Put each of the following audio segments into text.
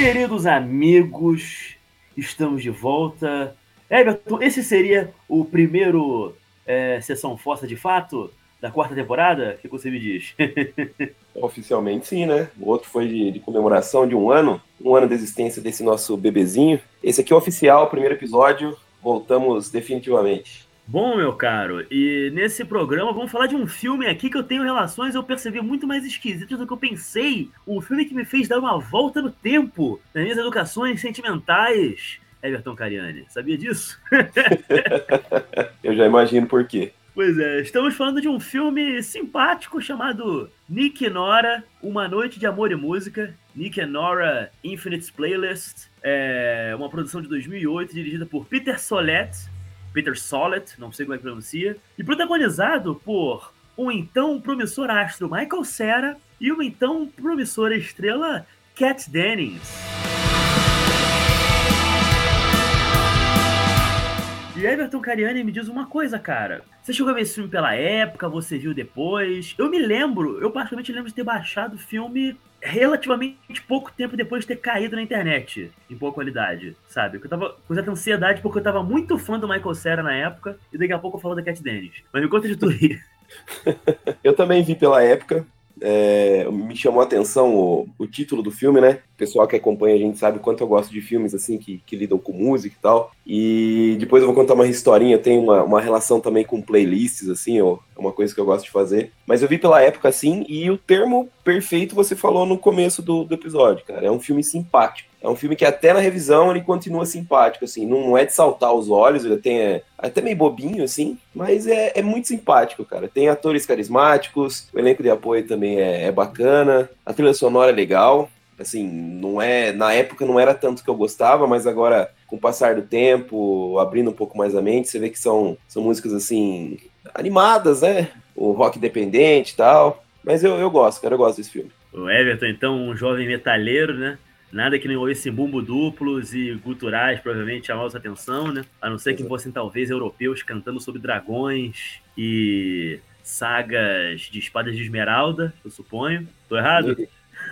Queridos amigos, estamos de volta. Everton, esse seria o primeiro é, sessão fossa de fato da quarta temporada? O que você me diz? Oficialmente sim, né? O outro foi de, de, comemoração de um ano, um ano de existência desse nosso bebezinho. Esse aqui é oficial, primeiro episódio. Voltamos definitivamente. Bom, meu caro, e nesse programa vamos falar de um filme aqui que eu tenho relações, eu percebi muito mais esquisitas do que eu pensei. Um filme que me fez dar uma volta no tempo nas minhas educações sentimentais. Everton Cariani, sabia disso? eu já imagino por quê. Pois é, estamos falando de um filme simpático chamado Nick e Nora, Uma Noite de Amor e Música. Nick and Nora Infinite Playlist. É uma produção de 2008 dirigida por Peter Solet Peter Solet, não sei como é que pronuncia, e protagonizado por um então promissor astro Michael Cera e uma então promissora estrela Kat Dennings. E Everton Cariani me diz uma coisa, cara. Você chegou a ver esse filme pela época, você viu depois? Eu me lembro, eu particularmente lembro de ter baixado o filme relativamente pouco tempo depois de ter caído na internet em boa qualidade, sabe? Eu tava com certa ansiedade porque eu tava muito fã do Michael Cera na época e daqui a pouco eu falo da Cat Dennis. Mas me conta de tudo aí. eu também vi pela época, é, me chamou a atenção o, o, título do filme, né? O pessoal que acompanha a gente sabe quanto eu gosto de filmes assim que, que lidam com música e tal. E depois eu vou contar uma historinha, tem uma, uma relação também com playlists, assim, ó, é uma coisa que eu gosto de fazer. Mas eu vi pela época assim, e o termo perfeito você falou no começo do, do episódio, cara. É um filme simpático. É um filme que até na revisão ele continua simpático, assim, não é de saltar os olhos, ele tem é, até meio bobinho, assim, mas é, é, muito simpático, cara. Tem atores carismáticos, o elenco de apoio também é, é, bacana, a trilha sonora é legal, assim, não é, na época não era tanto que eu gostava, mas agora, com o passar do tempo, abrindo um pouco mais a mente, você vê que são, são músicas, assim, animadas, né? O rock independente e tal, mas eu, eu gosto, cara, eu gosto desse filme. O Everton, então, um jovem metalheiro, né? Nada que não envolvesse bumbo duplos e guturais, provavelmente a atenção, né? A não ser que fossem talvez europeus cantando sobre dragões e sagas de espadas de esmeralda, eu suponho. Tô errado?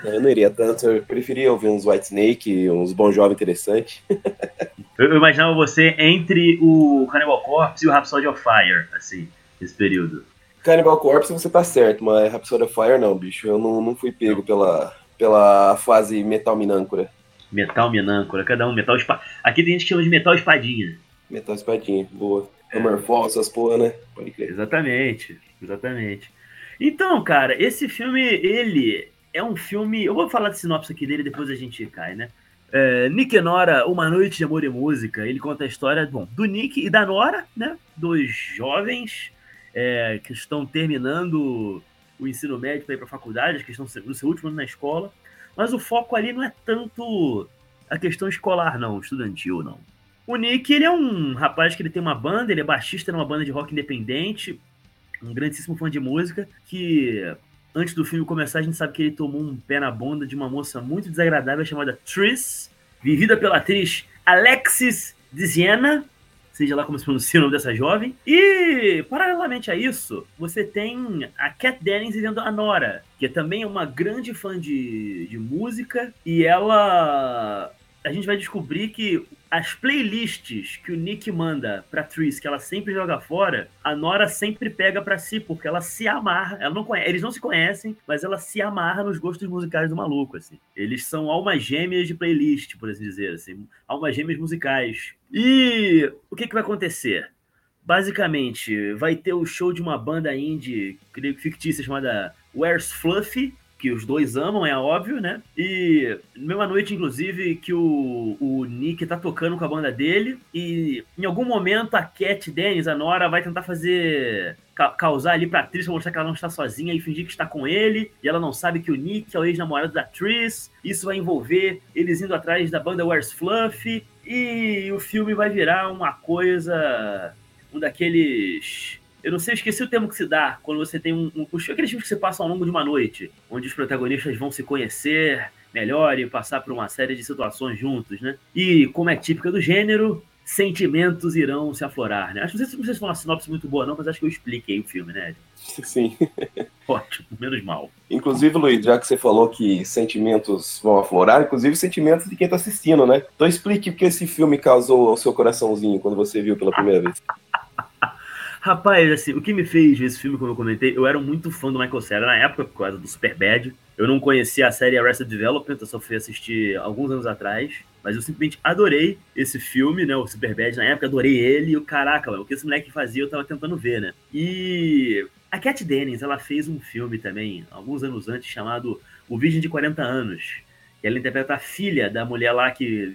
Eu não iria tanto, eu preferia ouvir uns White Snake, uns Bom Jovem interessante. eu imaginava você entre o Cannibal Corpse e o Rhapsody of Fire, assim, nesse período. Cannibal Corpse você tá certo, mas Rhapsody of Fire não, bicho. Eu não, não fui pego pela, pela fase metal minâncora. Metal minâncora, cada um metal espa... Aqui tem gente que chama de metal espadinha. Metal espadinha, boa. É. Hammerfall, essas porra, né? Pode crer. Exatamente, exatamente. Então, cara, esse filme, ele é um filme. Eu vou falar de sinopse aqui dele, depois a gente cai, né? É, Nick e Nora, Uma Noite de Amor e Música. Ele conta a história bom, do Nick e da Nora, né? Dois jovens é, que estão terminando o ensino médio para ir para a faculdade, que estão no seu último ano na escola, mas o foco ali não é tanto a questão escolar, não, estudantil, não. O Nick, ele é um rapaz que ele tem uma banda, ele é baixista numa banda de rock independente, um grandíssimo fã de música, que antes do filme começar a gente sabe que ele tomou um pé na bunda de uma moça muito desagradável chamada Tris, vivida pela atriz Alexis Diziana, seja lá como se pronuncia o nome dessa jovem. E, paralelamente a isso, você tem a Cat Dennings vivendo a Nora, que também é uma grande fã de, de música, e ela. A gente vai descobrir que as playlists que o Nick manda pra Tris, que ela sempre joga fora, a Nora sempre pega para si, porque ela se amarra, ela não conhece, eles não se conhecem, mas ela se amarra nos gostos musicais do maluco, assim. Eles são almas gêmeas de playlist, por assim dizer, assim, almas gêmeas musicais. E o que que vai acontecer? Basicamente, vai ter o show de uma banda indie, fictícia chamada Where's Fluffy, que os dois amam, é óbvio, né? E mesma noite, inclusive, que o, o Nick tá tocando com a banda dele, e em algum momento a Cat Dennis, a Nora, vai tentar fazer. Ca causar ali pra atriz pra mostrar que ela não está sozinha e fingir que está com ele, e ela não sabe que o Nick é o ex-namorado da Tris. Isso vai envolver eles indo atrás da banda Where's Fluff, e o filme vai virar uma coisa. um daqueles eu não sei, eu esqueci o termo que se dá quando você tem um. um aqueles filmes que se passam ao longo de uma noite, onde os protagonistas vão se conhecer melhor e passar por uma série de situações juntos, né? E como é típica do gênero, sentimentos irão se aflorar, né? Acho que não sei, não sei se uma sinopse muito boa, não, mas acho que eu expliquei o filme, né? Sim. Ótimo, menos mal. Inclusive, Luiz, já que você falou que sentimentos vão aflorar, inclusive sentimentos de quem tá assistindo, né? Então explique o que esse filme causou ao seu coraçãozinho quando você viu pela primeira vez. Rapaz, assim, o que me fez ver esse filme, como eu comentei, eu era muito fã do Michael Cera na época, por causa do Superbad. Eu não conhecia a série Arrested Development, eu só fui assistir alguns anos atrás. Mas eu simplesmente adorei esse filme, né? O Superbad na época, adorei ele. E o caraca, o que esse moleque fazia, eu tava tentando ver, né? E a Cat Dennings, ela fez um filme também, alguns anos antes, chamado O Virgem de 40 Anos. Que ela interpreta a filha da mulher lá que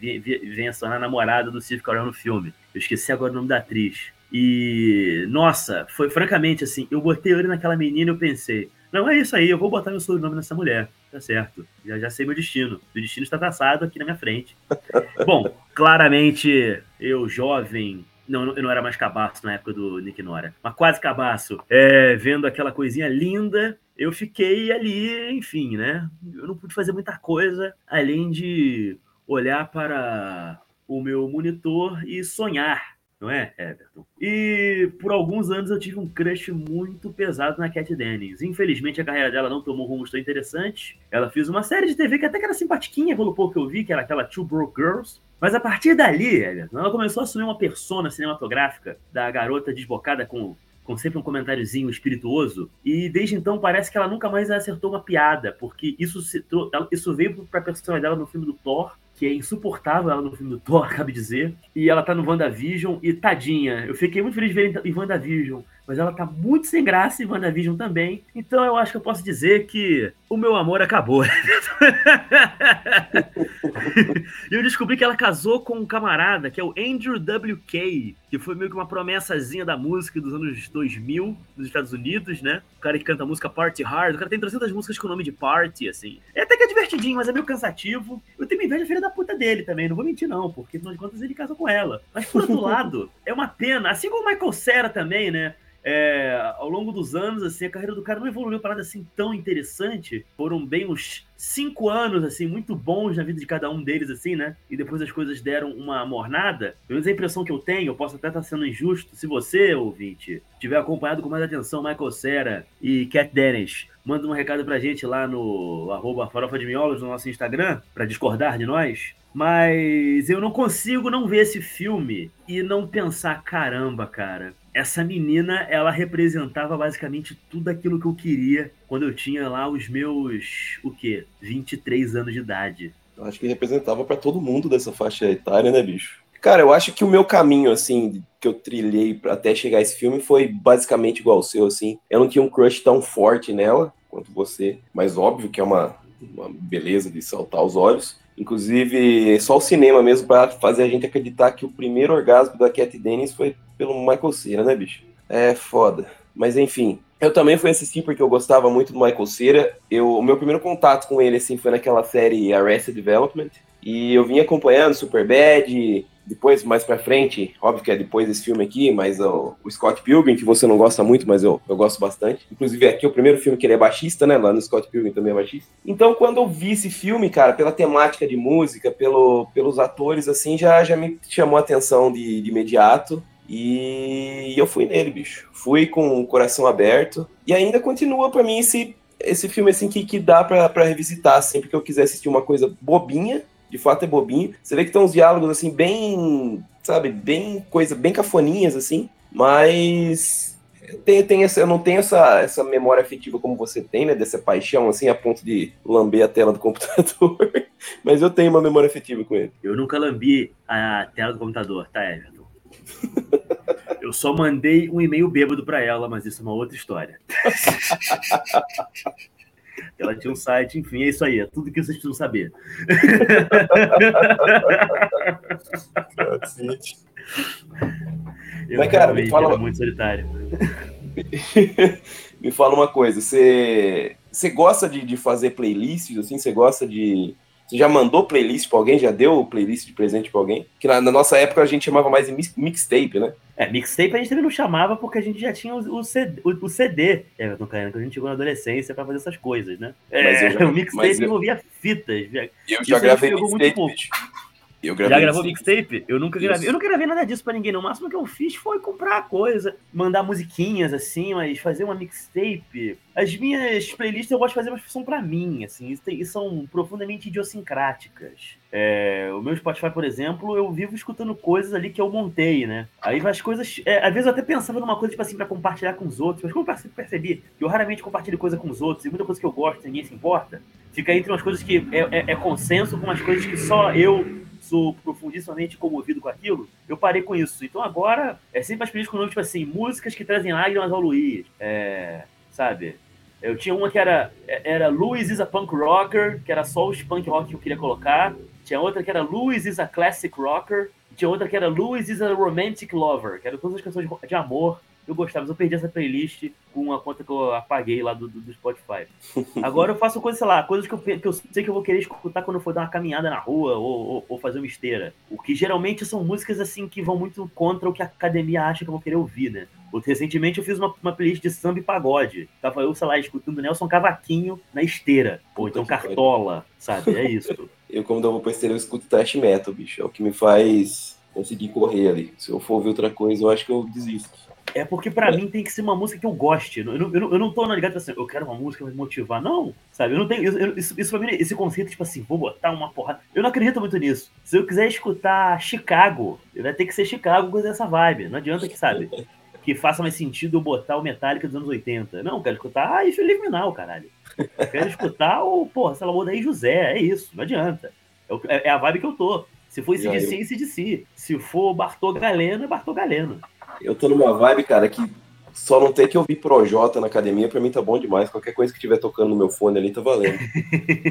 vem a tornar namorada do Steve Carell no filme. Eu esqueci agora o nome da atriz. E, nossa, foi francamente assim, eu botei ele naquela menina e eu pensei, não, é isso aí, eu vou botar meu sobrenome nessa mulher. Tá certo. Já, já sei meu destino. Meu destino está traçado aqui na minha frente. Bom, claramente, eu jovem. Não, eu não era mais cabaço na época do Nick Nora, mas quase cabaço. É, vendo aquela coisinha linda, eu fiquei ali, enfim, né? Eu não pude fazer muita coisa além de olhar para o meu monitor e sonhar não é, Everton? E por alguns anos eu tive um crush muito pesado na Cat Dennings. Infelizmente a carreira dela não tomou rumos tão interessantes. Ela fez uma série de TV que até que era simpatiquinha pelo pouco que eu vi, que era aquela Two Broke Girls. Mas a partir dali, Everton, ela começou a assumir uma persona cinematográfica da garota desbocada com com sempre um comentáriozinho espirituoso, e desde então parece que ela nunca mais acertou uma piada, porque isso, se, isso veio pra personagem dela no filme do Thor, que é insuportável ela no filme do Thor, cabe dizer. E ela tá no WandaVision e tadinha. Eu fiquei muito feliz de ver em WandaVision, mas ela tá muito sem graça em WandaVision também. Então eu acho que eu posso dizer que o meu amor acabou. e eu descobri que ela casou com um camarada que é o Andrew W.K., que foi meio que uma promessazinha da música dos anos 2000 dos Estados Unidos, né? O cara que canta a música Party Hard, o cara tem 300 músicas com o nome de Party, assim. É até que é divertidinho, mas é meio cansativo. Eu tenho inveja filha da puta dele também, não vou mentir não, porque afinal de contas ele casou com ela. Mas por outro lado, é uma pena, assim como o Michael Cera também, né? É, ao longo dos anos, assim, a carreira do cara não evoluiu para nada assim tão interessante. Foram bem uns cinco anos, assim, muito bons na vida de cada um deles, assim, né? E depois as coisas deram uma mornada. Pelo menos a impressão que eu tenho, eu posso até estar sendo injusto. Se você, ouvinte, tiver acompanhado com mais atenção Michael Cera e Cat Dennis, manda um recado pra gente lá no arroba farofa de miolos no nosso Instagram, para discordar de nós. Mas eu não consigo não ver esse filme e não pensar, caramba, cara, essa menina, ela representava basicamente tudo aquilo que eu queria quando eu tinha lá os meus, o quê? 23 anos de idade. Eu acho que representava para todo mundo dessa faixa etária, né, bicho? Cara, eu acho que o meu caminho, assim, que eu trilhei até chegar a esse filme foi basicamente igual ao seu, assim. Eu não tinha um crush tão forte nela quanto você, mas óbvio que é uma, uma beleza de saltar os olhos. Inclusive, só o cinema mesmo para fazer a gente acreditar que o primeiro orgasmo da Cat Dennis foi pelo Michael Cera, né, bicho? É foda. Mas enfim, eu também fui assistir porque eu gostava muito do Michael Cera. Eu, o meu primeiro contato com ele assim foi naquela série Arrested Development e eu vim acompanhando Superbad, depois, mais pra frente, óbvio que é depois desse filme aqui, mas o, Scott Pilgrim, que você não gosta muito, mas eu, eu gosto bastante. Inclusive, aqui é o primeiro filme que ele é baixista, né? Lá no Scott Pilgrim também é baixista. Então, quando eu vi esse filme, cara, pela temática de música, pelo, pelos atores, assim, já, já me chamou a atenção de, de imediato. E eu fui nele, bicho. Fui com o coração aberto. E ainda continua para mim esse, esse filme, assim, que, que dá para revisitar sempre que eu quiser assistir uma coisa bobinha de fato é bobinho. Você vê que tem uns diálogos, assim, bem, sabe, bem coisa, bem cafoninhas, assim, mas tem, tem essa, eu não tenho essa, essa memória afetiva como você tem, né, dessa paixão, assim, a ponto de lamber a tela do computador, mas eu tenho uma memória afetiva com ele. Eu nunca lambi a tela do computador, tá, Everton? Eu só mandei um e-mail bêbado para ela, mas isso é uma outra história. Ela tinha um site, enfim, é isso aí, é tudo que vocês precisam saber. Eu Mas, cara, me fala... muito solitário. me fala uma coisa, você, você gosta de, de fazer playlists, assim? Você gosta de você já mandou playlist para alguém? Já deu playlist de presente para alguém? Que na, na, nossa época a gente chamava mais de mixtape, né? É, mixtape a gente também não chamava porque a gente já tinha o, o CD, o, o CD Everton Caiano, que a gente chegou na adolescência para fazer essas coisas, né? É, já, o mixtape envolvia fitas. Eu já gravei mixtape, Eu gravei Já gravou mixtape? Eu nunca gravei. Isso. Eu nunca gravei nada disso pra ninguém, não. O máximo que eu fiz foi comprar coisa, mandar musiquinhas assim, mas fazer uma mixtape. As minhas playlists eu gosto de fazer, mas são pra mim, assim, e são profundamente idiosincráticas. É, o meu Spotify, por exemplo, eu vivo escutando coisas ali que eu montei, né? Aí as coisas. É, às vezes eu até pensava numa coisa, tipo assim, pra compartilhar com os outros, mas como eu percebi que eu raramente compartilho coisa com os outros, e muita coisa que eu gosto, ninguém se importa, fica entre umas coisas que é, é, é consenso com umas coisas que só eu sou profundissimamente comovido com aquilo, eu parei com isso. Então agora é sempre mais feliz com nome, tipo assim, músicas que trazem lágrimas ao Luiz. É, sabe? Eu tinha uma que era, era Louis is a Punk Rocker, que era só os punk rock que eu queria colocar. Tinha outra que era Louis is a Classic Rocker. Tinha outra que era Louis is a Romantic Lover, que eram todas as canções de amor eu gostava, mas eu perdi essa playlist com uma conta que eu apaguei lá do, do, do Spotify. Agora eu faço coisas, sei lá, coisas que eu, que eu sei que eu vou querer escutar quando eu for dar uma caminhada na rua ou, ou, ou, fazer uma esteira. O que geralmente são músicas assim que vão muito contra o que a academia acha que eu vou querer ouvir, né? Recentemente eu fiz uma, uma playlist de samba e pagode. Tava eu, sei lá, escutando Nelson Cavaquinho na esteira. Ou então Cartola, sabe? É isso. eu, quando eu vou pra esteira, eu escuto trash metal, bicho. É o que me faz conseguir correr ali. Se eu for ouvir outra coisa, eu acho que eu desisto. É porque para mim tem que ser uma música que eu goste. Eu não, eu não, eu não tô na ligado assim, eu quero uma música que vai me motivar. Não, sabe? Eu não tenho. Eu, isso, isso pra mim, esse conceito, tipo assim, vou botar uma porrada. Eu não acredito muito nisso. Se eu quiser escutar Chicago, vai ter que ser Chicago com essa vibe. Não adianta que, sabe? Que faça mais sentido eu botar o Metallica dos anos 80. Não, eu quero escutar ah, Felipe Minal, caralho. Eu quero escutar o, porra, sei lá, o Daí José. É isso, não adianta. É, é a vibe que eu tô. Se for esse de si, esse de si. Se for Bartô Galeno, é Bartô Galeno. Eu tô numa vibe, cara, que só não ter que ouvir Projota na academia, pra mim tá bom demais. Qualquer coisa que estiver tocando no meu fone ali tá valendo.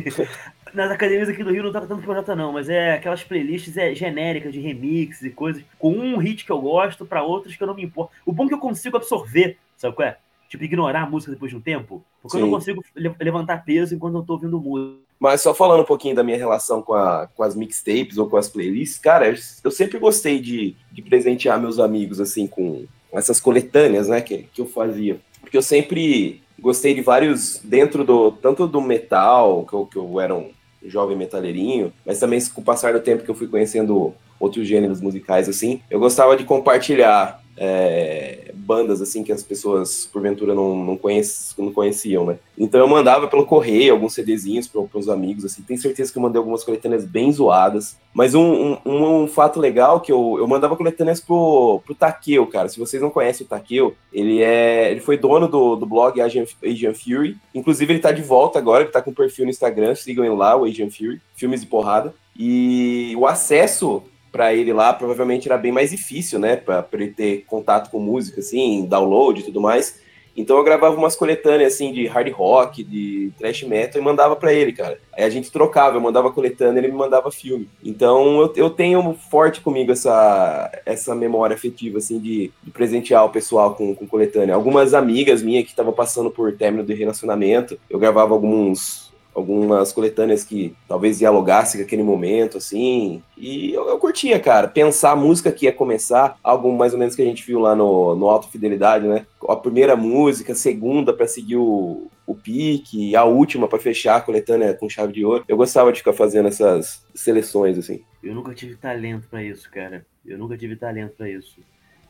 Nas academias aqui do Rio não tá tanto Projota, não, mas é aquelas playlists é, genéricas de remixes e coisas, com um hit que eu gosto, para outros que eu não me importo. O bom é que eu consigo absorver, sabe qual é? Tipo, ignorar a música depois de um tempo, porque Sim. eu não consigo levantar peso enquanto eu tô ouvindo música. Mas só falando um pouquinho da minha relação com, a, com as mixtapes ou com as playlists, cara, eu sempre gostei de, de presentear meus amigos, assim, com essas coletâneas, né, que, que eu fazia. Porque eu sempre gostei de vários, dentro do, tanto do metal, que eu, que eu era um jovem metaleirinho, mas também com o passar do tempo que eu fui conhecendo outros gêneros musicais, assim, eu gostava de compartilhar é, bandas assim que as pessoas porventura não, não, conhece, não conheciam, né? Então eu mandava pelo correio alguns CDzinhos para os amigos, assim. Tenho certeza que eu mandei algumas coletâneas bem zoadas. Mas um, um, um fato legal que eu, eu mandava coletâneas pro, pro Takeo, cara. Se vocês não conhecem o Takeo, ele é ele foi dono do, do blog Asian Fury. Inclusive ele tá de volta agora, ele tá com um perfil no Instagram, sigam ele lá, o Asian Fury, filmes de porrada. E o acesso para ele lá provavelmente era bem mais difícil, né? Para ele ter contato com música, assim, download e tudo mais. Então eu gravava umas coletâneas assim de hard rock, de thrash metal e mandava para ele, cara. Aí a gente trocava, eu mandava coletânea, ele me mandava filme. Então eu, eu tenho forte comigo essa, essa memória afetiva assim de, de presentear o pessoal com, com coletânea. Algumas amigas minhas que estavam passando por término de relacionamento, eu gravava alguns algumas coletâneas que talvez dialogassem com aquele momento, assim. E eu, eu, curtia, cara. Pensar a música que ia começar, algo mais ou menos que a gente viu lá no, no Alto Fidelidade, né? A primeira música, a segunda para seguir o, o pique, a última para fechar a coletânea com chave de ouro. Eu gostava de ficar fazendo essas seleções, assim. Eu nunca tive talento para isso, cara. Eu nunca tive talento para isso.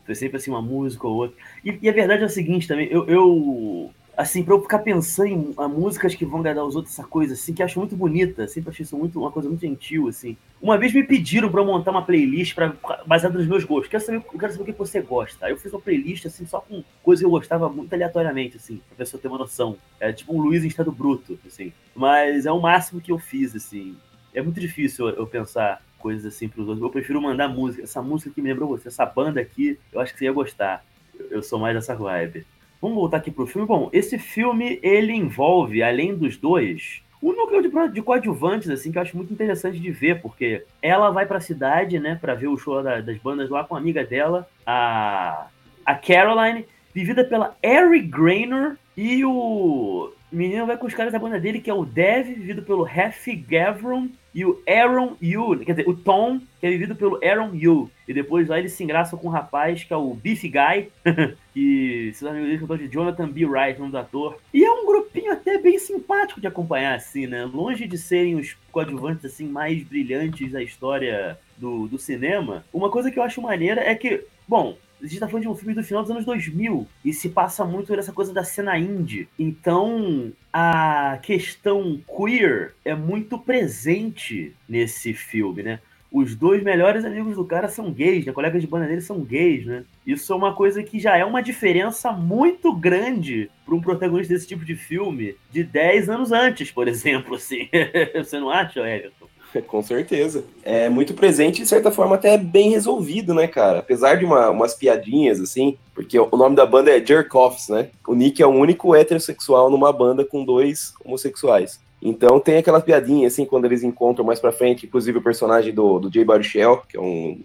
Foi sempre assim, uma música ou outra. E, e, a verdade é o seguinte também, eu, eu assim, pra eu ficar pensando em músicas que vão agradar os outros, essa coisa, assim, que eu acho muito bonita, sempre achei isso muito, uma coisa muito gentil, assim. Uma vez me pediram pra eu montar uma playlist pra, baseada nos meus gostos. Quero saber, eu quero saber o que você gosta. Aí eu fiz uma playlist, assim, só com coisas que eu gostava muito aleatoriamente, assim, pra pessoa ter uma noção. É tipo um Luiz em estado bruto, assim. Mas é o máximo que eu fiz, assim. É muito difícil eu pensar coisas assim pros outros. Eu prefiro mandar música. Essa música que me lembrou você, essa banda aqui, eu acho que você ia gostar. Eu sou mais dessa vibe. Vamos voltar aqui pro filme. Bom, esse filme ele envolve, além dos dois, um núcleo de, de coadjuvantes, assim, que eu acho muito interessante de ver, porque ela vai para a cidade, né, para ver o show da, das bandas lá com a amiga dela, a, a Caroline, vivida pela Ari Grainer, e o menino vai com os caras da banda dele, que é o Dev, vivido pelo Heffy Gavron, e o Aaron Yu, quer dizer, o Tom, que é vivido pelo Aaron Yu. E depois lá ele se engraça com um rapaz que é o Beefy Guy, que se não me engano é de Jonathan B. Wright, nome do ator. E é um grupinho até bem simpático de acompanhar, assim, né? Longe de serem os coadjuvantes, assim, mais brilhantes da história do, do cinema, uma coisa que eu acho maneira é que, bom, a gente tá falando de um filme do final dos anos 2000 e se passa muito nessa coisa da cena indie. Então, a questão queer é muito presente nesse filme, né? Os dois melhores amigos do cara são gays, né? Colegas de banda dele são gays, né? Isso é uma coisa que já é uma diferença muito grande para um protagonista desse tipo de filme de 10 anos antes, por exemplo, assim. Você não acha, Everton? Com certeza. É muito presente e, de certa forma, até bem resolvido, né, cara? Apesar de uma, umas piadinhas, assim, porque o nome da banda é Jerk Offs, né? O Nick é o único heterossexual numa banda com dois homossexuais. Então tem aquela piadinha, assim, quando eles encontram mais pra frente, inclusive o personagem do, do Jay Baruchel, que é um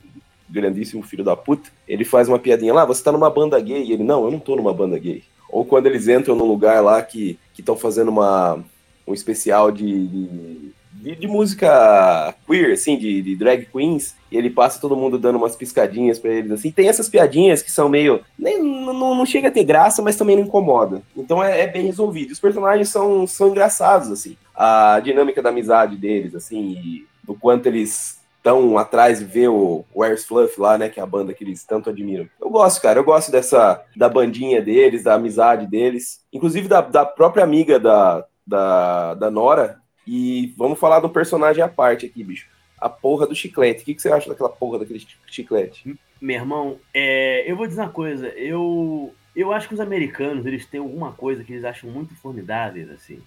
grandíssimo filho da puta, ele faz uma piadinha lá, você tá numa banda gay, e ele, não, eu não tô numa banda gay. Ou quando eles entram num lugar lá que estão fazendo uma, um especial de, de de, de, música queer, assim, de, de, drag queens, e ele passa todo mundo dando umas piscadinhas para eles, assim. Tem essas piadinhas que são meio. Nem, não, não chega a ter graça, mas também não incomoda. Então é, é, bem resolvido. Os personagens são, são engraçados, assim. A dinâmica da amizade deles, assim, do quanto eles estão atrás de ver o Where's Fluff lá, né, que é a banda que eles tanto admiram. Eu gosto, cara, eu gosto dessa, da bandinha deles, da amizade deles, inclusive da, da própria amiga da, da, da Nora, e vamos falar do personagem à parte aqui, bicho. A porra do chiclete. O que, que você acha daquela porra daquele chiclete? Meu irmão, é, eu vou dizer uma coisa. Eu, eu acho que os americanos, eles têm alguma coisa que eles acham muito formidáveis, assim.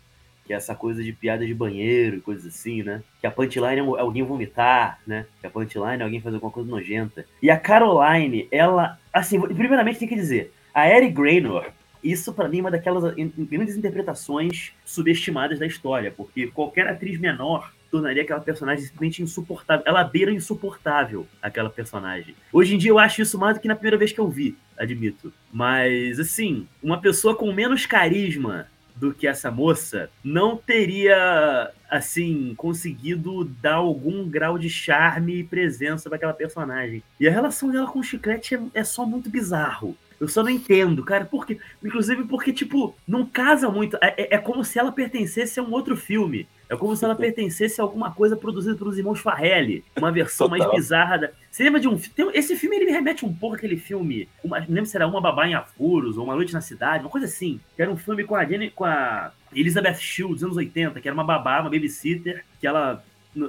Que é essa coisa de piada de banheiro e coisas assim, né? Que a punchline é alguém vomitar, né? Que a punchline é alguém fazer alguma coisa nojenta. E a Caroline, ela... Assim, primeiramente tem que dizer, a Eric Graynor, isso, para mim, é uma daquelas grandes interpretações subestimadas da história, porque qualquer atriz menor tornaria aquela personagem simplesmente insuportável. Ela beira insuportável aquela personagem. Hoje em dia eu acho isso mais do que na primeira vez que eu vi, admito. Mas, assim, uma pessoa com menos carisma do que essa moça não teria, assim, conseguido dar algum grau de charme e presença para aquela personagem. E a relação dela com o Chiclete é, é só muito bizarro. Eu só não entendo, cara, porque, inclusive porque, tipo, não casa muito. É, é, é como se ela pertencesse a um outro filme. É como se ela pertencesse a alguma coisa produzida pelos irmãos Farrelly. Uma versão Total. mais bizarra da. Você lembra de um filme? Esse filme ele me remete um pouco àquele filme. Uma, não lembro se era Uma Babá em Apuros ou Uma Noite na Cidade, uma coisa assim. Que era um filme com a Jenny, com a Elizabeth Shue, dos anos 80, que era uma babá, uma babysitter, que ela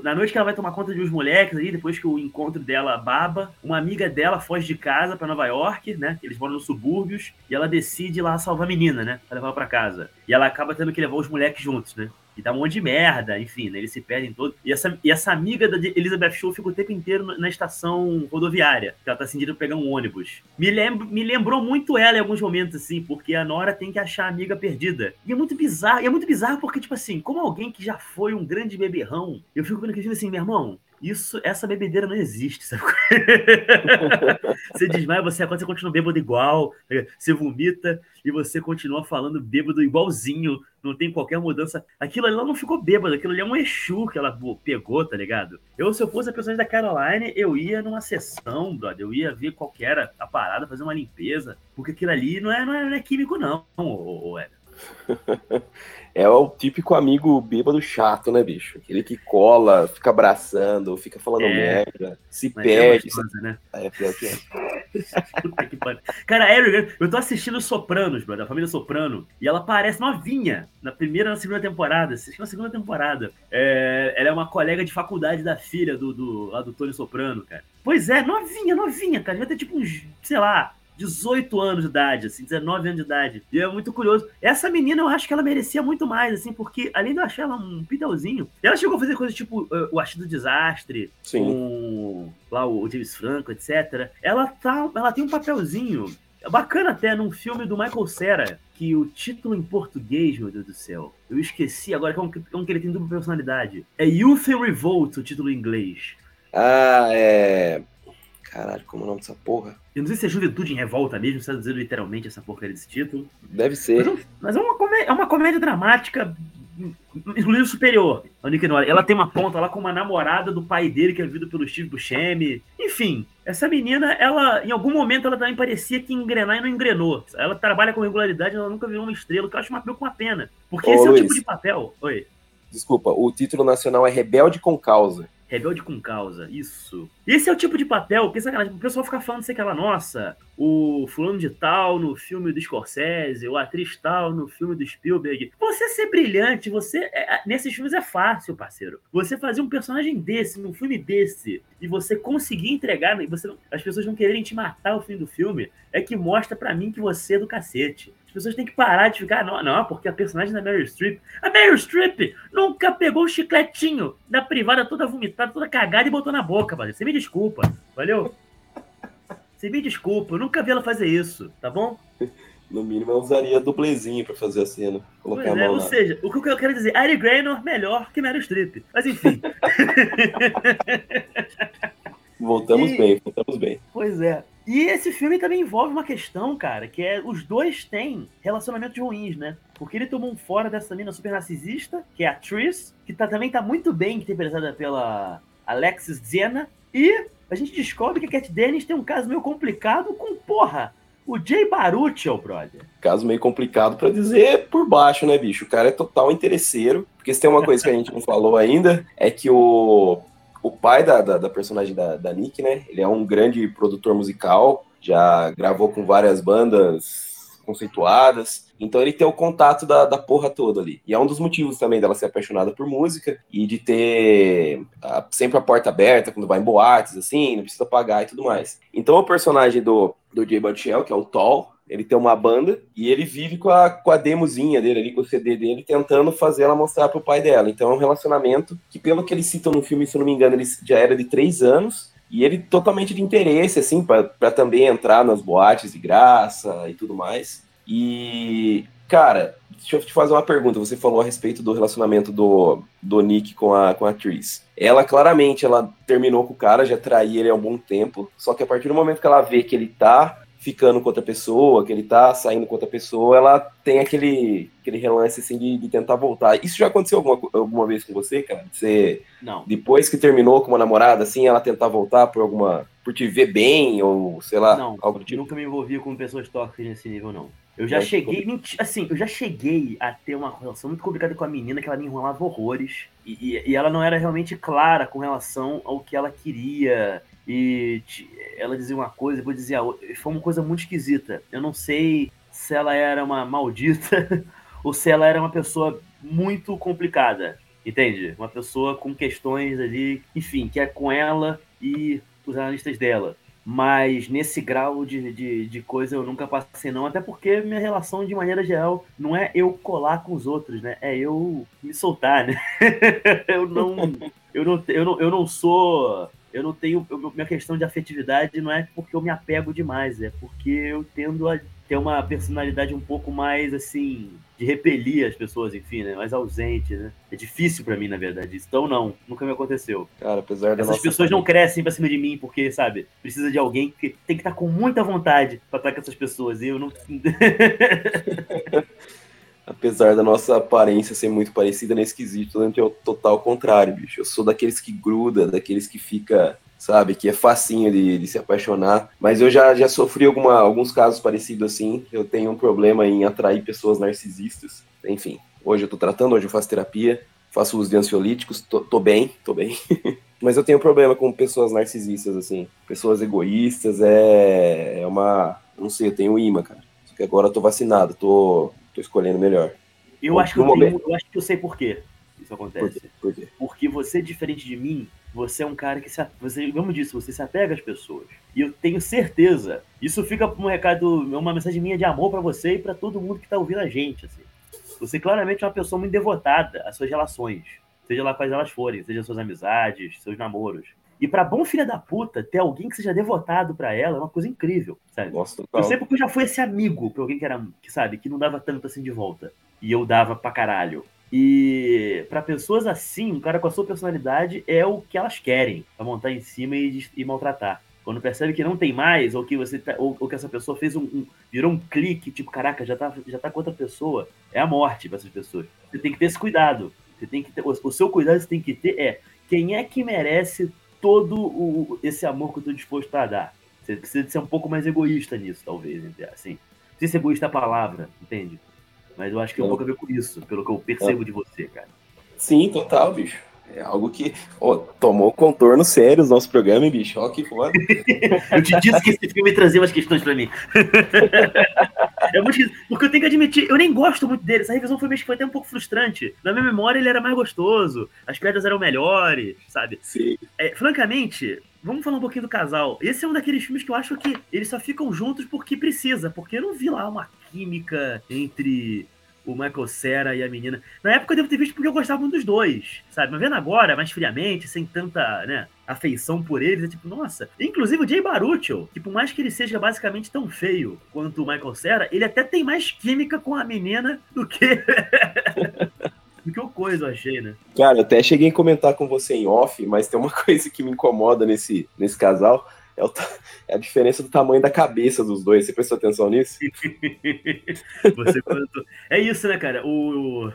na noite que ela vai tomar conta de uns moleques aí, depois que o encontro dela baba, uma amiga dela foge de casa para Nova York, né? Eles moram nos subúrbios, e ela decide ir lá salvar a menina, né? Pra levar ela pra casa. E ela acaba tendo que levar os moleques juntos, né? E dá um monte de merda, enfim, né? Eles se perdem todos. E essa, e essa amiga da Elizabeth Shaw fica o tempo inteiro na estação rodoviária, que ela tá sentindo pegar um ônibus. Me, lembro, me lembrou muito ela em alguns momentos, assim, porque a Nora tem que achar a amiga perdida. E é muito bizarro, e é muito bizarro porque, tipo assim, como alguém que já foi um grande beberrão, eu fico aquilo assim, meu irmão, isso, essa bebedeira não existe, sabe? você desmaia, você acorda, você continua bêbado igual, você vomita e você continua falando bêbado igualzinho, não tem qualquer mudança. Aquilo ali não ficou bêbado, aquilo ali é um Exu que ela pegou, tá ligado? Eu, se eu fosse a personagem da Caroline, eu ia numa sessão, brother, eu ia ver qual era a parada, fazer uma limpeza, porque aquilo ali não é, não é, não é químico, não, ô, ô, ô é o típico amigo bêbado chato, né, bicho? Aquele que cola, fica abraçando, fica falando é, merda, se perde. É, coisa, né? é pior que é. Cara, Eric, eu tô assistindo Sopranos, brother, a família Soprano, e ela parece novinha na primeira e na segunda temporada. Assisti na segunda temporada. É, ela é uma colega de faculdade da filha do, do, lá do Tony Soprano, cara. Pois é, novinha, novinha, cara. Vai ter tipo uns, sei lá, 18 anos de idade, assim, 19 anos de idade. E é muito curioso. Essa menina, eu acho que ela merecia muito mais, assim, porque além de eu achar ela um pidãozinho, ela chegou a fazer coisas tipo uh, o Artigo do Desastre, Sim. com lá o James Franco, etc. Ela, tá, ela tem um papelzinho bacana até num filme do Michael Cera, que o título em português, meu Deus do céu, eu esqueci agora como que, como que ele tem dupla personalidade. É Youth and Revolt, o título em inglês. Ah, é. Caralho, como é o nome dessa porra? Eu não sei se é Juventude em Revolta mesmo, se dizer literalmente essa porcaria desse título. Deve ser. Mas, mas é, uma comédia, é uma comédia dramática inclusive superior a Nick Nora. Ela tem uma ponta lá com uma namorada do pai dele, que é vivido pelo Steve Buscemi. Enfim, essa menina, ela, em algum momento, ela também parecia que engrenar e não engrenou. Ela trabalha com regularidade, ela nunca virou uma estrela, que eu acho uma, uma pena. Porque Ô, esse Luiz, é o tipo de papel. Oi. Desculpa, o título nacional é Rebelde com Causa. Rebelde com causa, isso. Esse é o tipo de papel que sacanagem, o pessoal fica falando assim, aquela, nossa, o fulano de tal no filme do Scorsese, o atriz tal no filme do Spielberg. Você ser brilhante, você. É, é, nesses filmes é fácil, parceiro. Você fazer um personagem desse, num filme desse, e você conseguir entregar, e você, as pessoas não quererem te matar no fim do filme, é que mostra para mim que você é do cacete. As pessoas têm que parar de ficar, não, não, porque a personagem da Meryl Streep. A Meryl Streep nunca pegou o chicletinho da privada toda vomitada, toda cagada e botou na boca, valeu? Você me desculpa, valeu? Você me desculpa, eu nunca vi ela fazer isso, tá bom? No mínimo, eu usaria dublezinho pra fazer a cena. Colocar pois a é, mão é, ou seja, o que eu quero dizer, Ari Graynor melhor que Meryl Streep. Mas enfim. voltamos e... bem, voltamos bem. Pois é. E esse filme também envolve uma questão, cara, que é os dois têm relacionamentos ruins, né? Porque ele tomou um fora dessa mina super narcisista, que é a Tris, que tá, também tá muito bem interpretada pela Alexis Zena, e a gente descobre que a Cat Dennis tem um caso meio complicado com, porra, o Jay Baruchel, brother. Caso meio complicado para dizer por baixo, né, bicho? O cara é total interesseiro. Porque se tem uma coisa que a gente não falou ainda, é que o o pai da, da, da personagem da, da, Nick, né? Ele é um grande produtor musical, já gravou com várias bandas conceituadas. Então ele tem o contato da, da porra toda ali. E é um dos motivos também dela ser apaixonada por música e de ter a, sempre a porta aberta quando vai em boates, assim, não precisa pagar e tudo mais. Então o personagem do, do Jay Butchell, que é o Tall, ele tem uma banda e ele vive com a, com a demozinha dele ali, com o CD dele, tentando fazer ela mostrar pro pai dela. Então é um relacionamento que, pelo que eles citam no filme, se eu não me engano, ele já era de três anos. E ele totalmente de interesse, assim, para também entrar nas boates de graça e tudo mais. E, cara, deixa eu te fazer uma pergunta. Você falou a respeito do relacionamento do, do Nick com a, com a atriz. Ela, claramente, ela terminou com o cara, já traía ele há um bom tempo. Só que a partir do momento que ela vê que ele tá ficando com outra pessoa, que ele tá saindo com outra pessoa, ela tem aquele, aquele relance assim de, de tentar voltar. Isso já aconteceu alguma, alguma vez com você, cara? Você, não. Depois que terminou com uma namorada, assim, ela tentar voltar por alguma. por te ver bem, ou sei lá, não, algo tipo? Nunca me envolvi com pessoas tóxicas nesse nível, não. Eu já cheguei, assim, eu já cheguei a ter uma relação muito complicada com a menina, que ela me enrolava horrores. E, e, e ela não era realmente clara com relação ao que ela queria e ela dizia uma coisa, depois dizia outra. Foi uma coisa muito esquisita. Eu não sei se ela era uma maldita ou se ela era uma pessoa muito complicada, entende? Uma pessoa com questões ali, enfim, que é com ela e os analistas dela. Mas nesse grau de, de, de, coisa eu nunca passei, não. Até porque minha relação, de maneira geral, não é eu colar com os outros, né? É eu me soltar, né? eu não. Eu não, eu não, eu não sou eu não tenho. Eu, minha questão de afetividade não é porque eu me apego demais, é porque eu tendo a ter uma personalidade um pouco mais assim. de repelir as pessoas, enfim, né? Mais ausente, né? É difícil para mim, na verdade. Isso. Então, não, nunca me aconteceu. Cara, apesar Essas pessoas família. não crescem pra cima de mim porque, sabe, precisa de alguém que tem que estar com muita vontade pra estar com essas pessoas. E eu não. apesar da nossa aparência ser muito parecida nesse quesito, né, é o total contrário, bicho. Eu sou daqueles que gruda, daqueles que fica, sabe, que é facinho de, de, se apaixonar. Mas eu já, já sofri alguma, alguns casos parecidos assim. Eu tenho um problema em atrair pessoas narcisistas. Enfim, hoje eu tô tratando, hoje eu faço terapia, faço uso de ansiolíticos, tô, tô bem, tô bem. Mas eu tenho problema com pessoas narcisistas, assim. Pessoas egoístas, é, é uma. Não sei, eu tenho imã, cara. Só que agora eu tô vacinado, tô tô escolhendo melhor. Eu acho que eu, tenho, eu, acho que eu sei por quê isso acontece. Por quê? Por quê? Porque você, diferente de mim, você é um cara que se, você, como disse, você se apega às pessoas. E eu tenho certeza. Isso fica um recado, uma mensagem minha de amor para você e para todo mundo que tá ouvindo a gente. Assim. Você claramente é uma pessoa muito devotada às suas relações, seja lá quais elas forem, seja suas amizades, seus namoros. E para bom filha da puta, ter alguém que seja devotado para ela é uma coisa incrível, sabe? Nossa, eu sei porque eu já fui esse amigo pra alguém que era, que sabe, que não dava tanto assim de volta. E eu dava pra caralho. E para pessoas assim, um cara com a sua personalidade é o que elas querem, pra montar em cima e, e maltratar Quando percebe que não tem mais, ou que você tá, ou, ou, que essa pessoa fez um, um, virou um clique, tipo, caraca, já tá, já tá com outra pessoa, é a morte para essas pessoas. Você tem que ter esse cuidado. Você tem que ter, o, o seu cuidado você tem que ter é quem é que merece todo o, esse amor que eu tô disposto a dar. Você precisa ser um pouco mais egoísta nisso, talvez, assim. Não sei se egoísta é a palavra, entende? Mas eu acho que tem um pouco a ver com isso, pelo que eu percebo de você, cara. Sim, total, bicho. É algo que oh, tomou contorno sério os nossos programas, bicho. Ó, que foda. eu te disse que esse filme trazia umas questões pra mim. é muito Porque eu tenho que admitir, eu nem gosto muito dele. Essa revisão foi, foi até um pouco frustrante. Na minha memória, ele era mais gostoso. As piadas eram melhores, sabe? Sim. É, francamente, Vamos falar um pouquinho do casal. Esse é um daqueles filmes que eu acho que eles só ficam juntos porque precisa, porque eu não vi lá uma química entre o Michael Cera e a menina. Na época eu devo ter visto porque eu gostava muito dos dois, sabe? Mas vendo agora, mais friamente, sem tanta, né, afeição por eles, é tipo, nossa. Inclusive o Jay Baruchel, que por mais que ele seja basicamente tão feio quanto o Michael Cera, ele até tem mais química com a menina do que do que o coisa, eu achei, né? Cara, eu até cheguei a comentar com você em off, mas tem uma coisa que me incomoda nesse, nesse casal é, o, é, a diferença do tamanho da cabeça dos dois. Você prestou atenção nisso? É isso, né, cara? O,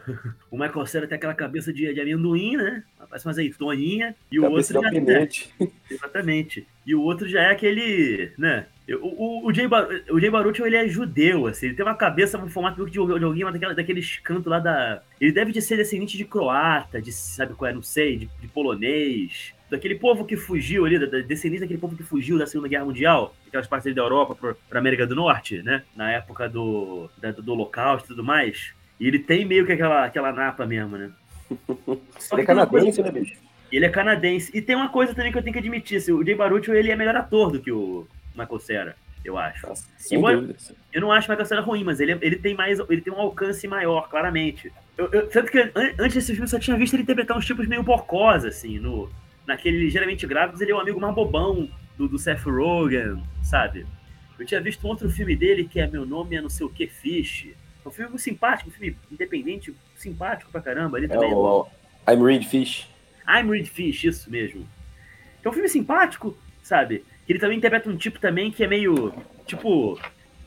o Michael Cera tem aquela cabeça de, de amendoim, né? Parece uma azeitoninha. E cabeça o outro já. É, exatamente. E o outro já é aquele, né? O, o, o, Jay, Bar, o Jay Baruch, ele é judeu, assim, ele tem uma cabeça, um formato de, de alguém daquela, daqueles cantos lá da... Ele deve de ser descendente de croata, de, sabe qual é, não sei, de, de polonês, daquele povo que fugiu ali, da, descendência daquele povo que fugiu da Segunda Guerra Mundial, aquelas partes da Europa para América do Norte, né? Na época do, da, do Holocausto e tudo mais. E ele tem meio que aquela, aquela napa mesmo, né? ele é canadense, né, bicho? Ele é canadense. E tem uma coisa também que eu tenho que admitir, assim, o Jay Baruch, ele é melhor ator do que o Michael Cera, eu acho. Nossa, Embora, eu não acho o Michael Cera ruim, mas ele, ele tem mais, ele tem um alcance maior, claramente. Eu, eu, tanto que antes desse filme eu só tinha visto ele interpretar uns tipos meio bocós, assim, no, naquele Ligeiramente Grávidos, ele é o amigo mais bobão do, do Seth Rogen, sabe? Eu tinha visto um outro filme dele que é Meu Nome é não sei o que Fish. É um filme muito simpático, um filme independente, simpático pra caramba. Ali também é o, I'm Reed Fish. I'm Reed Fish, isso mesmo. É um filme simpático, sabe? Ele também interpreta um tipo também que é meio, tipo,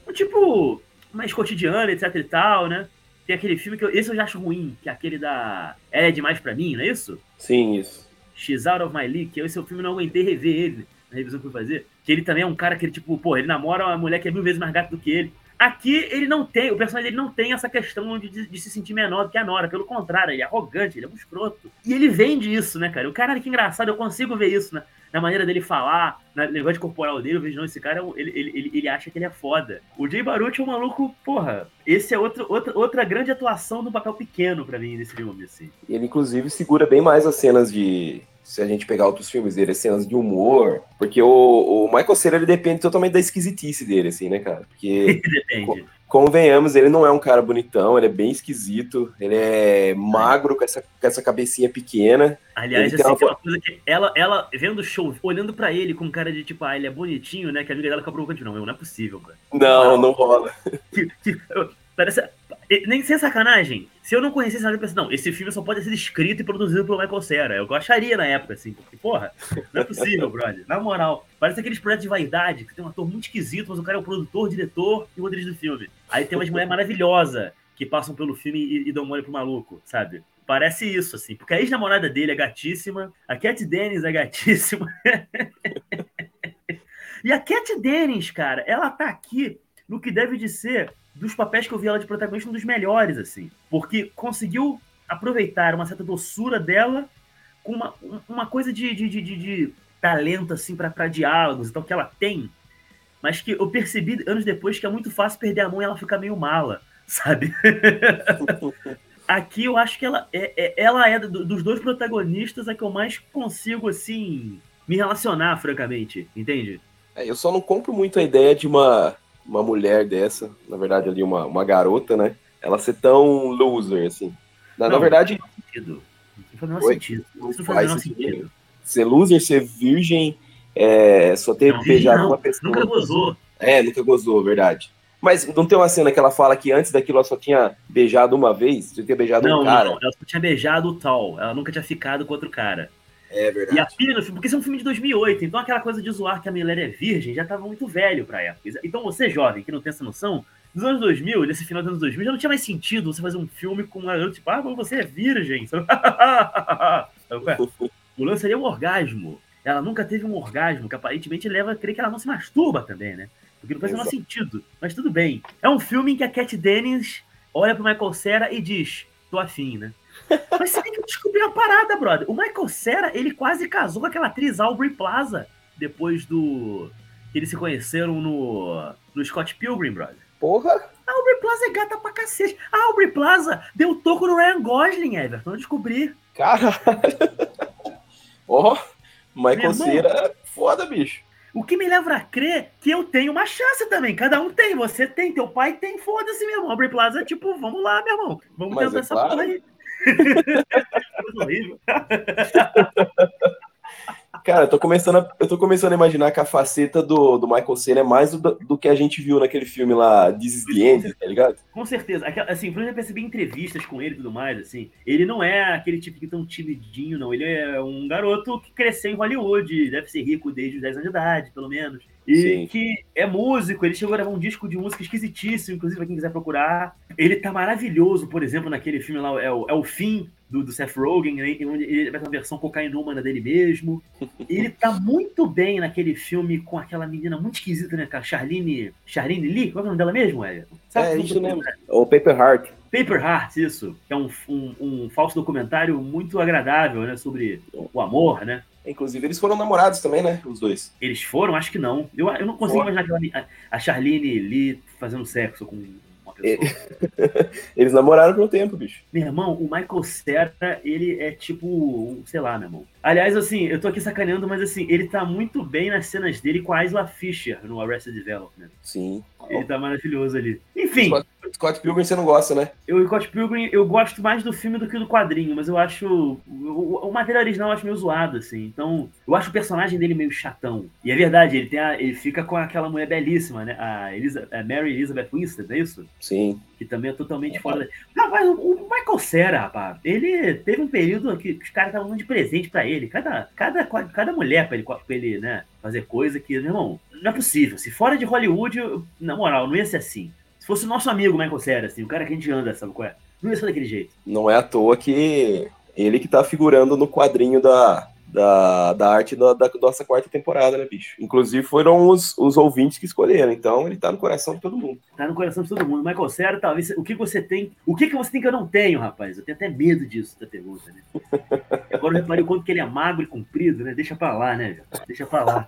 um tipo mais cotidiano, etc e tal, né? Tem aquele filme que eu, esse eu já acho ruim, que é aquele da É Demais Pra Mim, não é isso? Sim, isso. X Out of My League, que é o filme não aguentei rever ele na revisão que eu fui fazer. Que ele também é um cara que ele, tipo, pô, ele namora uma mulher que é mil vezes mais gata do que ele. Aqui ele não tem, o personagem dele não tem essa questão de, de, se sentir menor do que a Nora. Pelo contrário, ele é arrogante, ele é um escroto. E ele vende isso, né, cara? O cara, que engraçado, eu consigo ver isso na, na maneira dele falar, no negócio corporal dele. Eu vejo, não, esse cara, ele, ele, ele, ele acha que ele é foda. O Jay Baruch é um maluco, porra, esse é outro, outra, outra grande atuação do papel pequeno para mim nesse filme, assim. Ele, inclusive, segura bem mais as cenas de se a gente pegar outros filmes dele, cenas de humor, porque o, o Michael Cera, ele depende totalmente da esquisitice dele, assim, né, cara? Porque, depende. Convenhamos, ele não é um cara bonitão, ele é bem esquisito, ele é magro, com essa, com essa cabecinha pequena. Aliás, assim, uma... uma... coisa que ela, ela vendo o show, olhando pra ele com cara de tipo, ah, ele é bonitinho, né, que a amiga dela fica provocante, não, não é possível, cara. Não, não rola. Que, que, parece, nem sem sacanagem, se eu não conhecesse nada, eu pensei, não, esse filme só pode ser escrito e produzido pelo Michael Cera. É eu acharia na época, assim, porque, porra, não é possível, brother. Na moral, parece aqueles projetos de vaidade, que tem um ator muito esquisito, mas o cara é o produtor, diretor e o roteirista do filme. Aí tem umas mulheres maravilhosas que passam pelo filme e, e dão mole pro maluco, sabe? Parece isso, assim, porque a ex-namorada dele é gatíssima, a Cat Dennis é gatíssima. e a Cat Dennis, cara, ela tá aqui no que deve de ser dos papéis que eu vi ela de protagonista, um dos melhores, assim. Porque conseguiu aproveitar uma certa doçura dela com uma, uma coisa de, de, de, de talento, assim, para diálogos, então, que ela tem, mas que eu percebi anos depois que é muito fácil perder a mão e ela ficar meio mala, sabe? Aqui eu acho que ela é, é ela é do, dos dois protagonistas a que eu mais consigo, assim, me relacionar, francamente, entende? É, eu só não compro muito a ideia de uma uma mulher dessa, na verdade ali uma, uma garota, né? Ela ser tão loser, assim. Na, não, na verdade... Não faz sentido. Não faz menor sentido. Não, não faz sentido. sentido. Ser loser, ser virgem, é, só ter não, beijado não, uma pessoa... Nunca gozou. É, nunca gozou, verdade. Mas não tem uma cena que ela fala que antes daquilo ela só tinha beijado uma vez? Você tinha beijado não, um cara? Não, ela só tinha beijado o tal. Ela nunca tinha ficado com outro cara. É verdade. E a filme, porque esse é um filme de 2008, então aquela coisa de zoar que a mulher é virgem já tava muito velho pra época. Então você, jovem, que não tem essa noção, nos anos 2000, nesse final dos anos 2000, já não tinha mais sentido você fazer um filme com uma garota tipo, ah, você é virgem. o lance seria um orgasmo. Ela nunca teve um orgasmo, que aparentemente leva a crer que ela não se masturba também, né? Porque não faz o menor sentido. Mas tudo bem. É um filme em que a Cat Dennings olha pro Michael Cera e diz, tô afim, né? Mas você tem que descobrir uma parada, brother. O Michael Cera, ele quase casou com aquela atriz Aubrey Plaza depois do. que eles se conheceram no. no Scott Pilgrim, brother. Porra! A Aubrey Plaza é gata pra cacete. A Aubrey Plaza deu toco no Ryan Gosling, Everton. Eu descobri. Caralho! Ó, oh, Michael Cera, foda, bicho. O que me leva a crer que eu tenho uma chance também. Cada um tem, você tem, teu pai tem, foda-se, meu irmão. Aubrey Plaza, tipo, vamos lá, meu irmão. Vamos Mas tentar é essa claro. porra aí. Cara, eu tô começando a, eu tô começando a imaginar que a faceta do, do Michael Cera é mais do, do que a gente viu naquele filme lá, This End, tá ligado? Com certeza. Aquela- Assim, eu percebi em entrevistas com ele e tudo mais, assim, ele não é aquele tipo que tão timidinho, não. Ele é um garoto que cresceu em Hollywood, deve ser rico desde os 10 anos de idade, pelo menos. E Sim. que é músico, ele chegou a gravar um disco de música esquisitíssimo, inclusive pra quem quiser procurar. Ele tá maravilhoso, por exemplo, naquele filme lá, é o, é o Fim, do, do Seth Rogen, né, onde ele vai ter uma versão cocainômana dele mesmo. Ele tá muito bem naquele filme com aquela menina muito esquisita, né, cara? Charlene, Charlene Lee? Qual é o nome dela mesmo, Everton? Sabe É, o isso mesmo. dela? O Paper Heart. Paper Heart, isso. Que é um, um, um falso documentário muito agradável, né? Sobre o amor, né? Inclusive, eles foram namorados também, né? Os dois. Eles foram? Acho que não. Eu, eu não consigo imaginar a, Charlene Lee fazendo sexo com uma pessoa. Eles namoraram por um tempo, bicho. Meu irmão, o Michael Cera, ele é tipo, sei lá, meu irmão. Aliás, assim, eu tô aqui sacaneando, mas assim, ele tá muito bem nas cenas dele com a Isla Fisher no Arrested Development. Sim. Ele tá maravilhoso ali. Enfim, Scott, Scott Pilgrim você não gosta, né? eu Scott Pilgrim, eu gosto mais do filme do que do quadrinho, mas eu acho. O, o material original eu acho meio zoado, assim. Então, eu acho o personagem dele meio chatão. E é verdade, ele, tem a- ele fica com aquela mulher belíssima, né? A, Elisa, a Mary Elizabeth Winstead, não é isso? Sim. que também é totalmente fora. da- Rapaz, o, o Michael Cera, rapaz, ele teve um período que os caras estavam dando de presente pra ele. Cada, cada, cada mulher pra ele, pra ele né, fazer coisa que, meu irmão, não é possível. Se fora de Hollywood, eu- na moral, não ia ser assim. Se fosse o nosso amigo Michael Cera, assim, o cara que a gente anda, sabe qual é? Não ia ser daquele jeito. Não é à toa que ele que tá figurando no quadrinho da, da, da arte da, da nossa quarta temporada, né, bicho? Inclusive foram os, os ouvintes que escolheram, então ele tá no coração de todo mundo. Tá no coração de todo mundo. Michael Cera, talvez. O que você tem. O que, que você tem que eu não tenho, rapaz? Eu tenho até medo disso da pergunta, né? Agora eu reparei o quanto que ele é magro e comprido, né? Deixa pra lá, né? Deixa pra lá.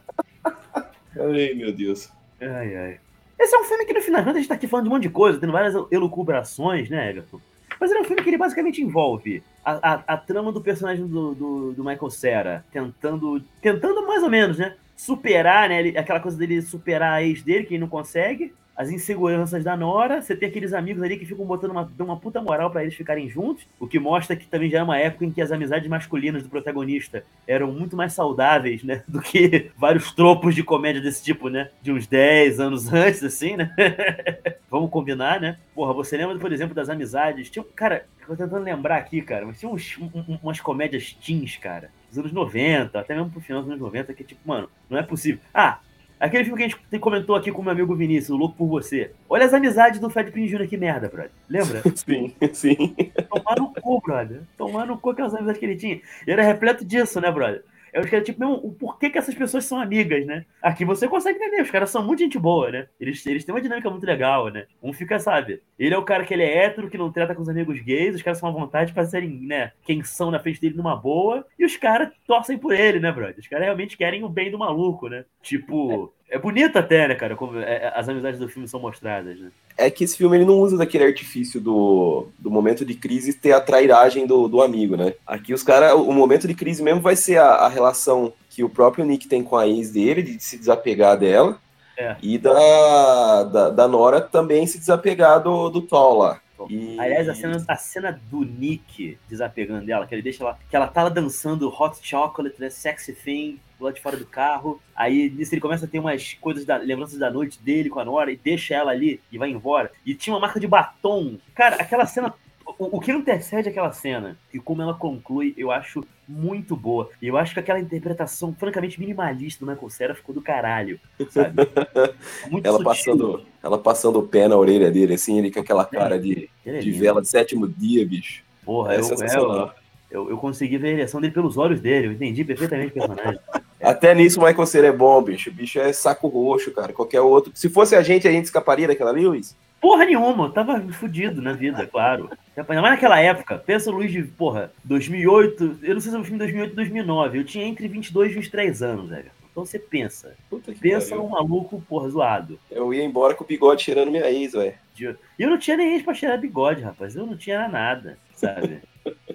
Ai, meu Deus. Ai, ai. Esse é um filme que, no final, a gente tá aqui falando de um monte de coisa, tendo várias elucubrações, né, Everton? Mas é um filme que ele basicamente envolve a, a, a trama do personagem do, do, do Michael Cera tentando, tentando mais ou menos, né? Superar, né? aquela coisa dele superar a ex dele, que ele não consegue. As inseguranças da Nora. Você tem aqueles amigos ali que ficam botando uma, uma puta moral pra eles ficarem juntos. O que mostra que também já é uma época em que as amizades masculinas do protagonista eram muito mais saudáveis, né? Do que vários tropos de comédia desse tipo, né? De uns 10 anos antes, assim, né? Vamos combinar, né? Porra, você lembra, por exemplo, das amizades? Tinha, cara, tô tentando lembrar aqui, cara, mas tinha uns, um- umas comédias teens, cara, dos anos 90, até mesmo pro final dos anos 90, que tipo, mano, não é possível. Ah, aquele filme que a gente comentou aqui com o meu amigo Vinícius, o Louco por Você. Olha as amizades do Fred Prinze Jr. que merda, brother. Lembra? Sim, sim. Tomar no cu, brother. Tomar no cu aquelas amizades que ele tinha. E era repleto disso, né, brother? Acho que era tipo, mesmo, o porquê que essas pessoas são amigas, né? Aqui você consegue entender, os caras são muito gente boa, né? Eles, eles têm uma dinâmica muito legal, né? Um fica, sabe? Ele é o cara que ele é hétero, que não trata com os amigos gays, os caras são à vontade pra serem, né, quem são na frente dele numa boa, e os caras torcem por ele, né, brother? Os caras realmente querem o bem do maluco, né? Tipo, é bonito até, né, cara, como é, é, as amizades do filme são mostradas, né? É que esse filme ele não usa daquele artifício do, do momento de crise ter a trairagem do, do amigo, né? Aqui os caras, o momento de crise mesmo vai ser a, a relação que o próprio Nick tem com a ex dele, de se desapegar dela, É. e da, da, da Nora também se desapegar do, do Tol lá. E- Aliás, a cena, a cena do Nick desapegando dela, que ele deixa ela. Que ela tá lá dançando hot chocolate, né? Sexy thing, do lado de fora do carro. Aí nisso ele começa a ter umas coisas da lembranças da noite dele com a Nora e deixa ela ali e vai embora. E tinha uma marca de batom. Cara, aquela cena. O, o que antecede aquela cena e como ela conclui, eu acho muito boa. E eu acho que aquela interpretação francamente minimalista do Michael Cera ficou do caralho, sabe? Muito ela passando, ela passando o pé na orelha dele, assim, ele com aquela cara de, é de vela de sétimo dia, bicho. Porra, é eu, eu, eu, eu, consegui ver a ereção dele pelos olhos dele, eu entendi perfeitamente o personagem. Até nisso o Michael Cera é bom, bicho. O bicho é saco roxo, cara. Qualquer outro. Se fosse a gente, a gente escaparia daquela ali, Luiz? Porra nenhuma, eu tava fudido na vida, claro. Mas naquela época, pensa o Luiz de, porra, 2008, eu não sei se é um filme 2008 2009, eu tinha entre 22 e 23 anos, velho. Então você pensa. pensa num maluco, porra, zoado. Eu ia embora com o bigode cheirando minha ex, velho. E eu não tinha nem ex pra cheirar bigode, rapaz. Eu não tinha nada, sabe?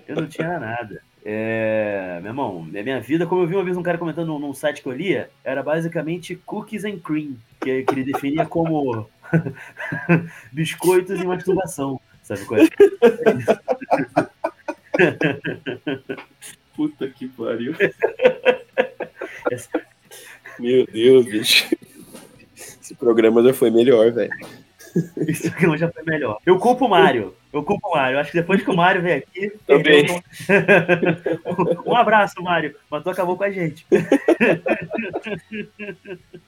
eu não tinha nada. É, meu irmão, a minha vida, como eu vi uma vez um cara comentando num, num site que eu lia, era basicamente cookies and cream, que, que ele definia como biscoitos e masturbação. Sabe qual é? Puta que pariu. Meu Deus, bicho. Esse programa já foi melhor, velho. Esse programa já foi melhor. Eu culpo o Mário. Eu culpo o Mário. Acho que depois que o Mário veio aqui. Também. Um... um abraço, Mário. Mas tu acabou com a gente.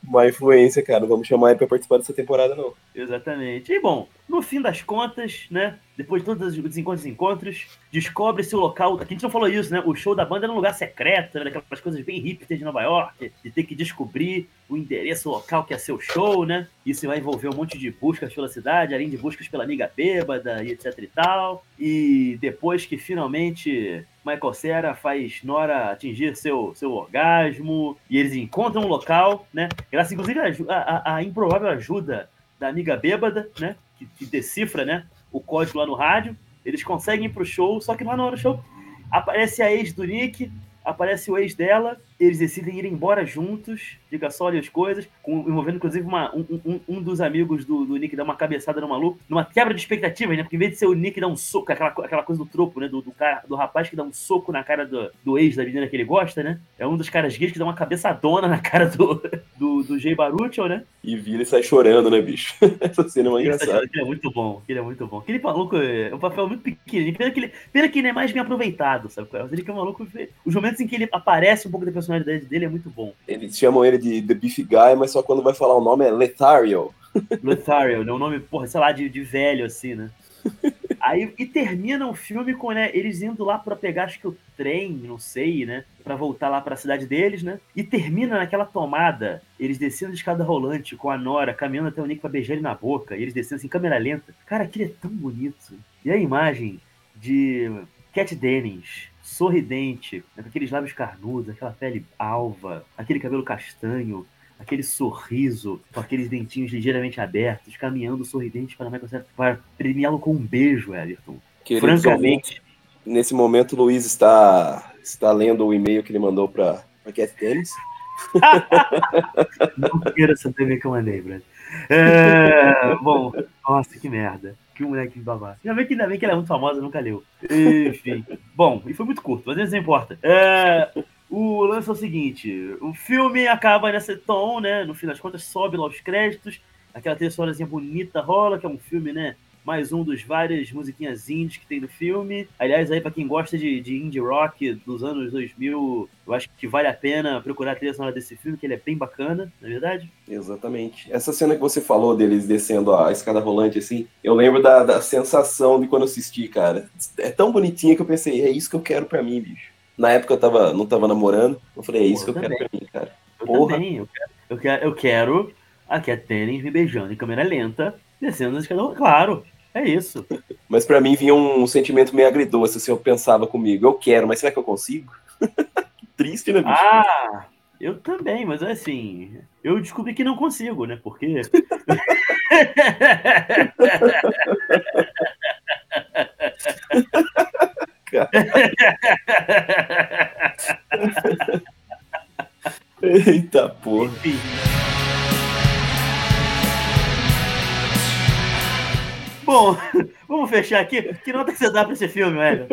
Uma influência, cara. Não vamos chamar ele pra participar dessa temporada, não. Exatamente. E bom, no fim das contas, né? Depois de todos os encontros e encontros, descobre-se o local. Aqui a gente não falou isso, né? O show da banda era um lugar secreto, né? aquelas coisas bem hipster de Nova York, de ter que descobrir o endereço local que é seu show, né? Isso vai envolver um monte de buscas pela cidade, além de buscas pela amiga bêbada e etc e tal. E depois que finalmente Michael Cera faz Nora atingir seu, seu orgasmo e eles encontram um local, né? Graças, inclusive, a improvável ajuda da amiga bêbada, né? Que, que decifra, né? o código lá no rádio, eles conseguem ir pro show, só que lá na hora do show aparece a ex do Nick, aparece o ex dela, eles decidem ir embora juntos, fica só ali as coisas, com, envolvendo inclusive uma, um, um, um, dos amigos do, do Nick dar uma cabeçada no maluco, numa quebra de expectativas, né? Porque em vez de ser o Nick dar um soco, aquela, aquela coisa do tropo, né? Do, do, cara, do rapaz que dá um soco na cara do, do ex da menina que ele gosta, né? É um dos caras gays que dá uma cabeçadona na cara do, do, do Jay Baruchel, né? E vira e sai chorando, né, bicho? Essa cena é uma engraçada. Ele é muito bom, ele é muito bom. Aquele maluco é um papel muito pequeno. Pena que ele, pena que ele é mais bem aproveitado, sabe? Ele que é um maluco. Os momentos em que ele aparece um pouco da personalidade dele é muito bom. Eles chamam ele de The Beef Guy, mas só quando vai falar o nome é Lethario. Lethario, né? Um nome, porra, sei lá, de, de velho, assim, né? Aí, e termina o filme com né, eles indo lá para pegar, acho que o trem, não sei, né? Para voltar lá para a cidade deles, né? E termina naquela tomada, eles descendo de escada rolante com a Nora, caminhando até o Nick pra beijar ele na boca, e eles descendo assim, câmera lenta. Cara, aquilo é tão bonito. E a imagem de Cat Dennings, sorridente, né, com aqueles lábios carnudos, aquela pele alva, aquele cabelo castanho, aquele sorriso, com aqueles dentinhos ligeiramente abertos, caminhando sorridente para, para premiá-lo com um beijo, Everton. Queridos Francamente. nesse momento, o Luiz está, está lendo o e-mail que ele mandou para a Cat Dennis. Não queira saber o que eu mandei, Brad. É, bom, nossa, que merda. Que moleque babaca. Ainda bem, que, ainda bem que ela é muito famosa, nunca leu. Enfim. Bom, e foi muito curto, mas isso não importa. É, o lance é o seguinte: o filme acaba nessa tom, né? No fim das contas, sobe lá os créditos. Aquela trilha bonita rola, que é um filme, né? Mais um dos várias musiquinhas indies que tem no filme. Aliás, aí para quem gosta de, de indie rock dos anos 2000, eu acho que vale a pena procurar a trilha sonora desse filme, que ele é bem bacana, na é verdade. Exatamente. Essa cena que você falou deles descendo a escada rolante, assim, eu lembro da, da sensação de quando assisti, cara. É tão bonitinha que eu pensei, é isso que eu quero para mim, bicho. Na época eu tava, não tava namorando, eu falei, é isso que eu também. quero pra mim, cara. Eu Porra. também, eu quero, eu quero, eu quero a Cat Dennis me beijando em câmera lenta, descendo a escada, claro. É isso. Mas para mim vinha um sentimento meio agridoce, assim, eu pensava comigo, eu quero, mas será que eu consigo? Triste, né, bicho? Ah, eu também, mas assim, eu descobri que não consigo, né? Porque. Eita porra. Enfim. Bom, vamos fechar aqui. Que nota que você dá pra esse filme, velho?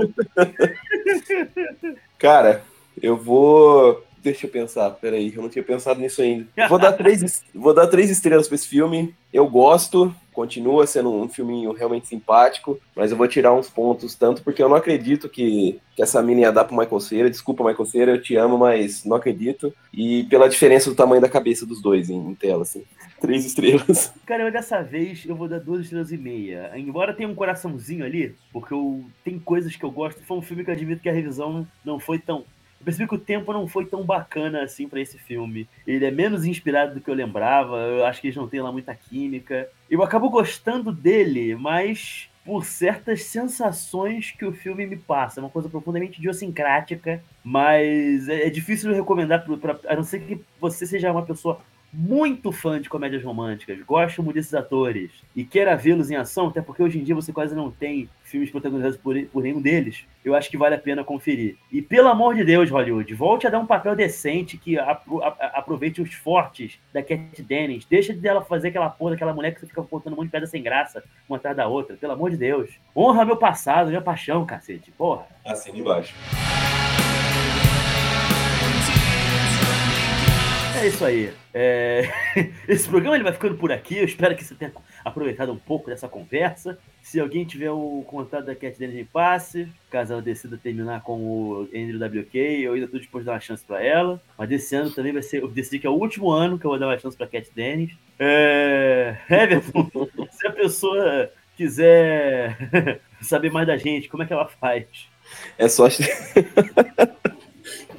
Cara, eu vou Deixa eu pensar, peraí, eu não tinha pensado nisso ainda. Vou dar três, vou dar três estrelas pra esse filme. Eu gosto, continua sendo um filminho realmente simpático, mas eu vou tirar uns pontos, tanto porque eu não acredito que, que essa mina ia dar pro Michael Cera. Desculpa, Michael Cera, eu te amo, mas não acredito. E pela diferença do tamanho da cabeça dos dois em, em tela, assim. Três estrelas. Cara, eu dessa vez eu vou dar duas estrelas e meia. Embora tenha um coraçãozinho ali, porque eu, tem coisas que eu gosto. Foi um filme que eu admito que a revisão não foi tão eu percebi que o tempo não foi tão bacana assim para esse filme. Ele é menos inspirado do que eu lembrava. Eu acho que eles não têm lá muita química. Eu acabo gostando dele, mas por certas sensações que o filme me passa. É uma coisa profundamente idiosincrática, mas é, é difícil recomendar, pra, pra, a não ser que você seja uma pessoa muito fã de comédias românticas, gosta muito desses atores e queira vê-los em ação, até porque hoje em dia você quase não tem filmes protagonizados por, por nenhum deles, eu acho que vale a pena conferir. E pelo amor de Deus, Hollywood, volte a dar um papel decente que apro aproveite os fortes da Cat Dennings. Deixa dela fazer aquela porra daquela mulher que você fica botando um monte de pedra sem graça, uma atrás da outra. Pelo amor de Deus. Honra meu passado, minha paixão, cacete. Porra. Assim embaixo. É isso aí. É... Esse programa ele vai ficando por aqui. Eu espero que você tenha aproveitado um pouco dessa conversa. Se alguém tiver o contato da Cat Dennis em passe, caso ela decida terminar com o Andrew WK, eu ainda estou disposto a dar uma chance para ela. Mas desse ano também vai ser. Eu decidi que é o último ano que eu vou dar uma chance para Cat Dennis. É... Everton, se a pessoa quiser saber mais da gente, como é que ela faz? É só.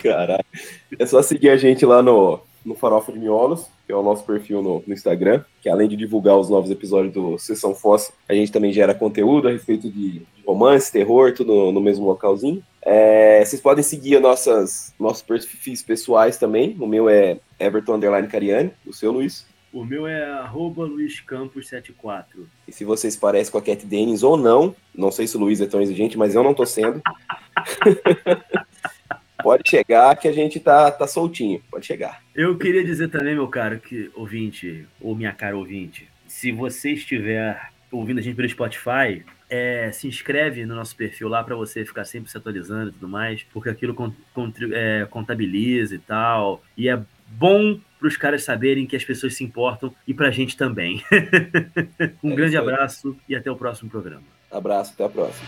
Caralho. É só seguir a gente lá no no Farofa de Miolos, que é o nosso perfil no, no, Instagram, que além de divulgar os novos episódios do Sessão Fossa, a gente também gera conteúdo a respeito de, de romance, terror, tudo no, no mesmo localzinho. É, vocês podem seguir nossas, nossos perfis pessoais também. O meu é Everton Underline Cariani, o seu, Luiz. O meu é arroba luizcampos74. E se vocês parecem com a Cat Dennis ou não, não sei se o Luiz é tão exigente, mas eu não tô sendo. Pode chegar que a gente tá, tá soltinho. Pode chegar. Eu queria dizer também, meu caro que, ouvinte, ou minha cara ouvinte, se você estiver ouvindo a gente pelo Spotify, é, se inscreve no nosso perfil lá para você ficar sempre se atualizando e tudo mais, porque aquilo é, contabiliza e tal. E é bom para os caras saberem que as pessoas se importam e para a gente também. um é grande abraço e até o próximo programa. Abraço, até a próxima.